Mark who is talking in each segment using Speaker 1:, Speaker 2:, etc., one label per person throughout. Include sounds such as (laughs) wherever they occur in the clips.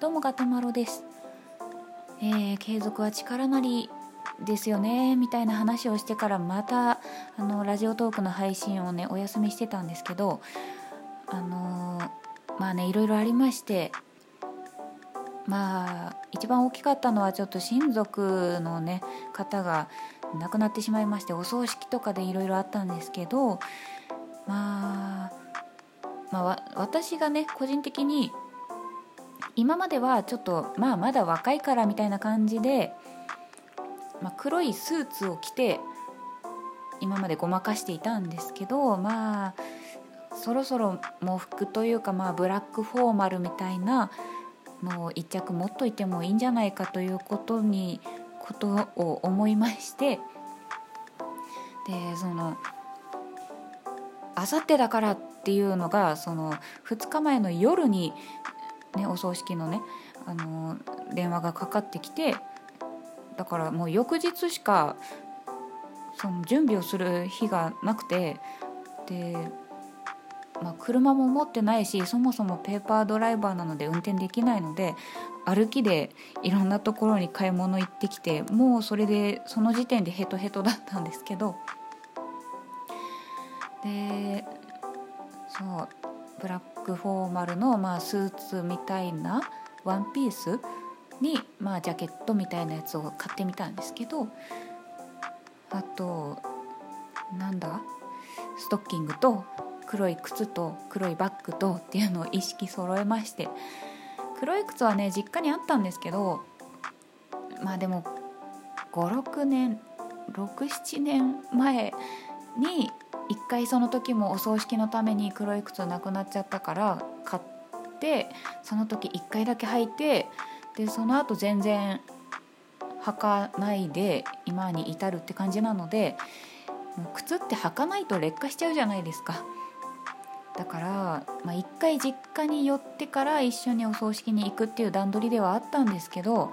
Speaker 1: どうもガタマロです、えー、継続は力なりですよねみたいな話をしてからまたあのラジオトークの配信をねお休みしてたんですけどあのー、まあねいろいろありましてまあ一番大きかったのはちょっと親族のね方が亡くなってしまいましてお葬式とかでいろいろあったんですけどまあまあ、私がね個人的に今まではちょっとまあまだ若いからみたいな感じで、まあ、黒いスーツを着て今までごまかしていたんですけどまあそろそろ喪服というかまあブラックフォーマルみたいなのを一着持っといてもいいんじゃないかということにことを思いましてでそのあさってだからっていうのがその2日前の夜にね、お葬式のねあの電話がかかってきてだからもう翌日しかその準備をする日がなくてで、まあ、車も持ってないしそもそもペーパードライバーなので運転できないので歩きでいろんなところに買い物行ってきてもうそれでその時点でヘトヘトだったんですけどでそうブラックフォーマルの、まあ、スーツみたいなワンピースに、まあ、ジャケットみたいなやつを買ってみたんですけどあとなんだストッキングと黒い靴と黒いバッグとっていうのを意識揃えまして黒い靴はね実家にあったんですけどまあでも56年67年前に一回その時もお葬式のために黒い靴なくなっちゃったから買ってその時1回だけ履いてでその後全然履かないで今に至るって感じなので靴って履かないと劣化しちゃうじゃないですか。だから、まあ、1回実家に寄ってから一緒にお葬式に行くっていう段取りではあったんですけど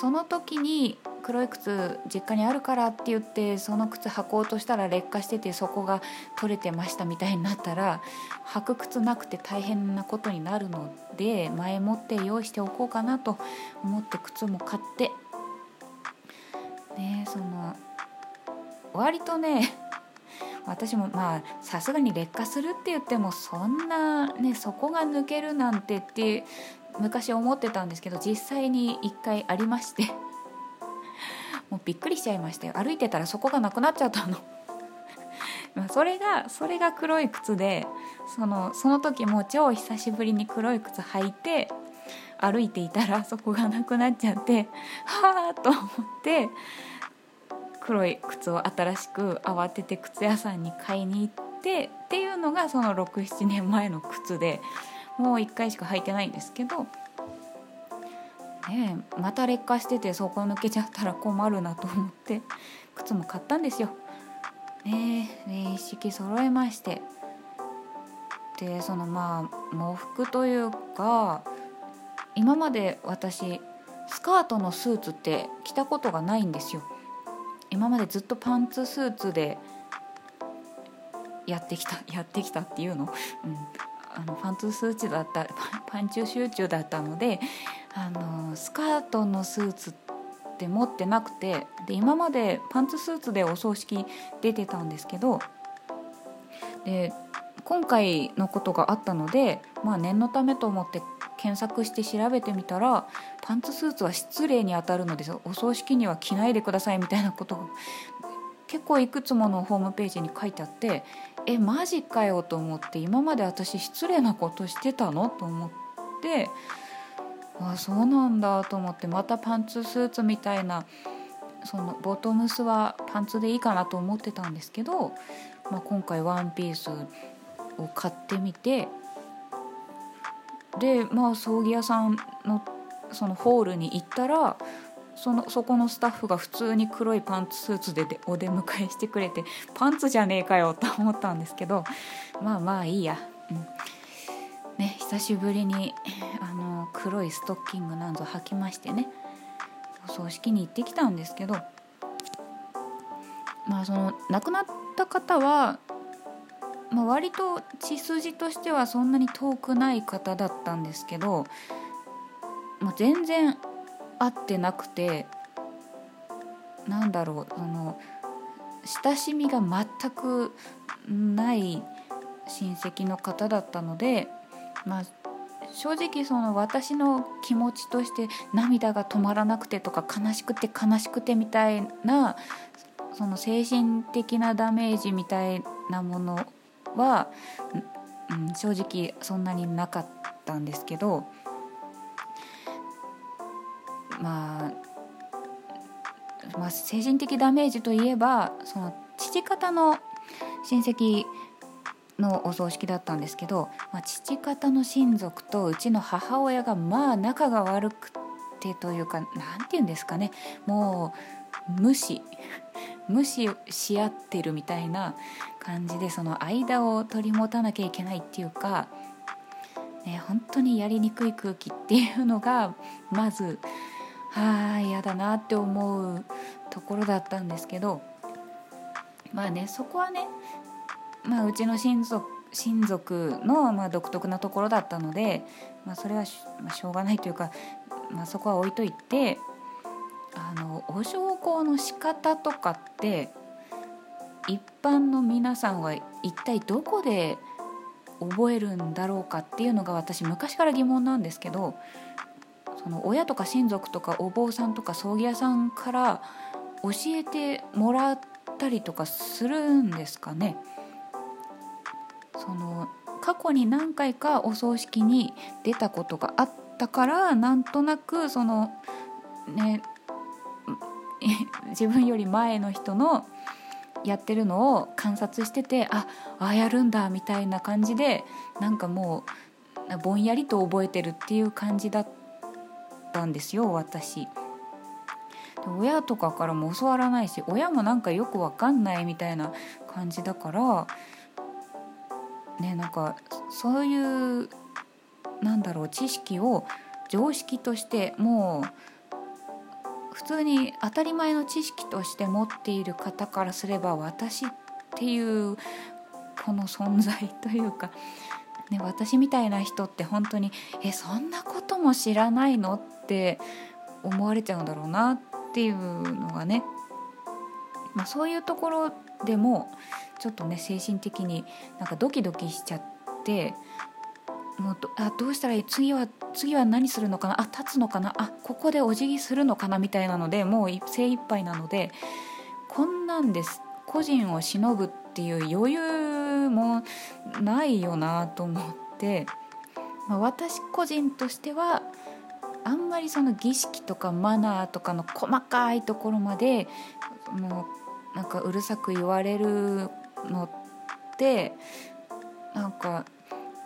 Speaker 1: その時に黒い靴実家にあるからって言ってその靴履こうとしたら劣化しててそこが取れてましたみたいになったら履く靴なくて大変なことになるので前もって用意しておこうかなと思って靴も買ってねその割とね私もまあさすがに劣化するって言ってもそんなねそこが抜けるなんてって昔思ってたんですけど実際に1回ありまして。びっくりしちゃいましたよ。歩いてたらそこがなくなっちゃったの。(laughs) まそれがそれが黒い靴でそのその時も超久しぶりに黒い靴履いて歩いていたら (laughs) そこがなくなっちゃってはあと思って黒い靴を新しく慌てて靴屋さんに買いに行ってっていうのがその67年前の靴でもう1回しか履いてないんですけど、ね、また劣化しててそこ抜けちゃったら困るなと思って (laughs) 靴も買ったんですよ。ねね一式揃えましてでそのまあ喪服というか今まで私スカートのスーツって着たことがないんですよ。今までずっとパンツスーツでやってきたやってきたっていうの、うん、あのパンツスーツだった (laughs) パンチ集中だったのであのスカートのスーツって持ってなくてで今までパンツスーツでお葬式出てたんですけどで今回のことがあったので、まあ、念のためと思って検索して調べてみたらパンツスーツは失礼にあたるのでお葬式には着ないでくださいみたいなことが結構いくつものホームページに書いてあってえマジかよと思って今まで私失礼なことしてたのと思ってあそうなんだと思ってまたパンツスーツみたいなそのボトムスはパンツでいいかなと思ってたんですけど、まあ、今回ワンピースを買ってみてでまあ葬儀屋さんのそのホールに行ったらそのそこのスタッフが普通に黒いパンツスーツでお出迎えしてくれてパンツじゃねえかよと思ったんですけどまあまあいいや、うん。ね、久しぶりにあの黒いストッキングなんぞ履きましてね。お葬式に行ってきたんですけどまあその亡くなった方は、まあ、割と血筋としてはそんなに遠くない方だったんですけどもう全然会ってなくてなんだろうその親しみが全くない親戚の方だったので、まあ、正直その私の気持ちとして涙が止まらなくてとか悲しくて悲しくてみたいなその精神的なダメージみたいなものは、うん、正直そんなになかったんですけどまあ、まあ、精神的ダメージといえばその父方の親戚のお葬式だったんですけど、まあ、父方の親族とうちの母親がまあ仲が悪くてというか何て言うんですかね。もう無視 (laughs) 無視し合ってるみたいな感じでその間を取り持たなきゃいけないっていうか、ね、本当にやりにくい空気っていうのがまずあ嫌だなって思うところだったんですけどまあねそこはね、まあ、うちの親族親族のま独特なところだったので、まあ、それはし,、まあ、しょうがないというか、まあ、そこは置いといてあのお焼香の仕方とかって一般の皆さんは一体どこで覚えるんだろうかっていうのが私昔から疑問なんですけどその親とか親族とかお坊さんとか葬儀屋さんから教えてもらったりとかするんですかね。その過去に何回かお葬式に出たことがあったからなんとなくそのね (laughs) 自分より前の人のやってるのを観察しててああやるんだみたいな感じでなんかもうぼんやりと覚えてるっていう感じだったんですよ私。親とかからも教わらないし親もなんかよくわかんないみたいな感じだからねなんかそういうなんだろう知識を常識としてもう普通に当たり前の知識として持っている方からすれば私っていうこの存在というか、ね、私みたいな人って本当にえそんなことも知らないの？って思われちゃうんだろうなっていうのがね、まあ、そういうところでもちょっとね精神的になんかドキドキしちゃってもうどあどうしたらいい？次は次は何するのかなあ立つのかなあここでお辞儀するのかな？みたいなのでもう精一杯なのでこんなんです。個人を忍ぶっていう余裕もないよなと思って、まあ、私個人としてはあんまりその儀式とかマナーとかの細かいところまでもうなんかうるさく言われるのってなんか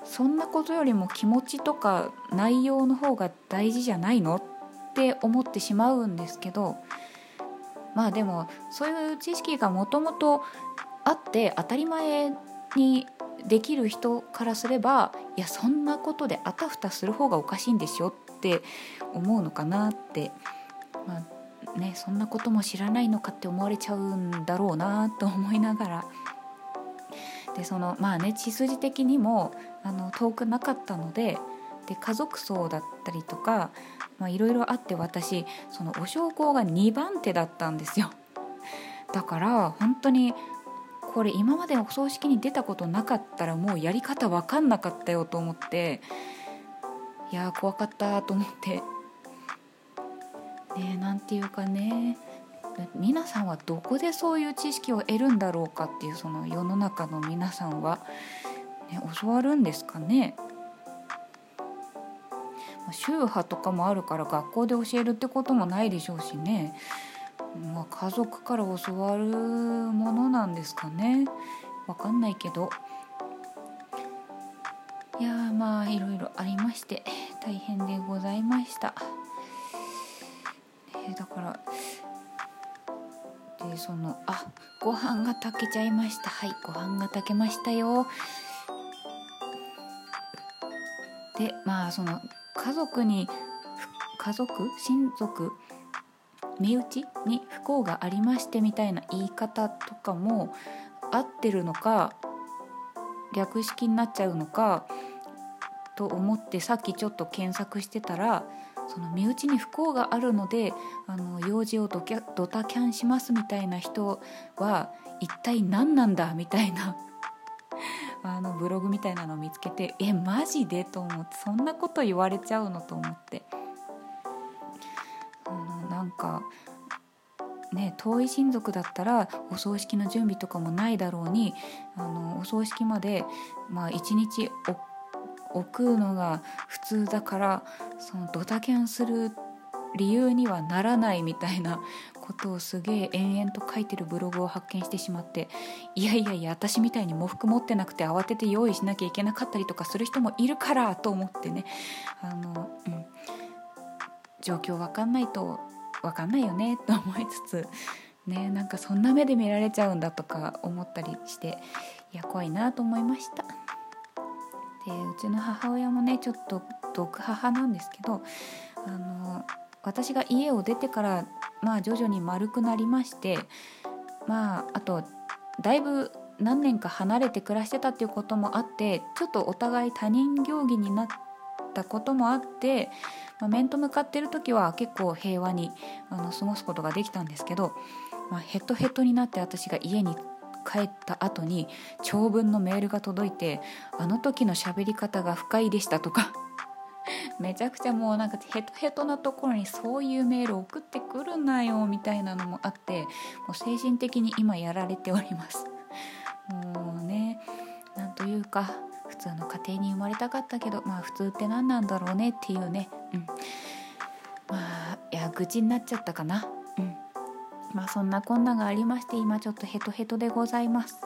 Speaker 1: そんなことよりも気持ちとか内容の方が大事じゃないのって思ってしまうんですけどまあでもそういう知識がもともとあって当たり前にできる人からすればいやそんなことであたふたする方がおかしいんでしょって思うのかなって、まあね、そんなことも知らないのかって思われちゃうんだろうなと思いながら。でそのまあね血筋的にもあの遠くなかったのでで家族葬だったりとかいろいろあって私そのお焼香が2番手だったんですよ。だから本当にこれ今までお葬式に出たことなかったらもうやり方分かんなかったよと思っていや怖かったと思って。ねなんていうかね。皆さんはどこでそういう知識を得るんだろうかっていうその世の中の皆さんは、ね、教わるんですかね。宗派とかもあるから学校で教えるってこともないでしょうしね、まあ、家族から教わるものなんですかね。わかんないけど。いやまあいろいろありまして大変でございました、えー、だからでそのあご飯が炊けちゃいました。はいご飯が炊けましたよ。でまあその家族に家族？親族？身内に不幸がありましてみたいな言い方とかも合ってるのか略式になっちゃうのかと思ってさっきちょっと検索してたらその身内に不幸があるのであの用事をドキャドタキャンしますみたいな人は一体何なんだみたいな (laughs) あのブログみたいなのを見つけてえマジで？と思ってそんなこと言われちゃうのと思って。なんかね遠い親族だったらお葬式の準備とかもないだろうにあのお葬式までまあ一日置くのが普通だからそのドタキャンする理由にはならないみたいなことをすげえ延々と書いてるブログを発見してしまっていやいやいや私みたいに喪服持ってなくて慌てて用意しなきゃいけなかったりとかする人もいるからと思ってねあの、うん、状況わかんないとわかんないよね (laughs) と思いつつねなんかそんな目で見られちゃうんだとか思ったりしていや怖いなと思いました。でうちの母親もねちょっと毒母なんですけどあの私が家を出てからまあ徐々に丸くなりましてまああとだいぶ何年か離れて暮らしてたっていうこともあってちょっとお互い他人行儀になったこともあって、まあ、面と向かってる時は結構平和にあの過ごすことができたんですけど、まあ、ヘトヘトになって私が家に帰った後に長文のメールが届いて「あの時の喋り方が不快でした」とか (laughs) めちゃくちゃもうなんかヘトヘトなところにそういうメール送ってくるなよみたいなのもあってもう精神的に今やられております。もうねなんというか通の家庭に生まれたかったけどまあ普通って何なんだろうねっていうね。うん。まあいや愚痴になっちゃったかな。うん。まあそんなこんながありまして今ちょっとヘトヘトでございます。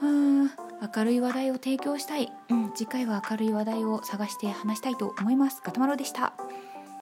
Speaker 1: うん明るい話題を提供したい、うん、次回は明るい話題を探して話したいと思います。ガタマロでした。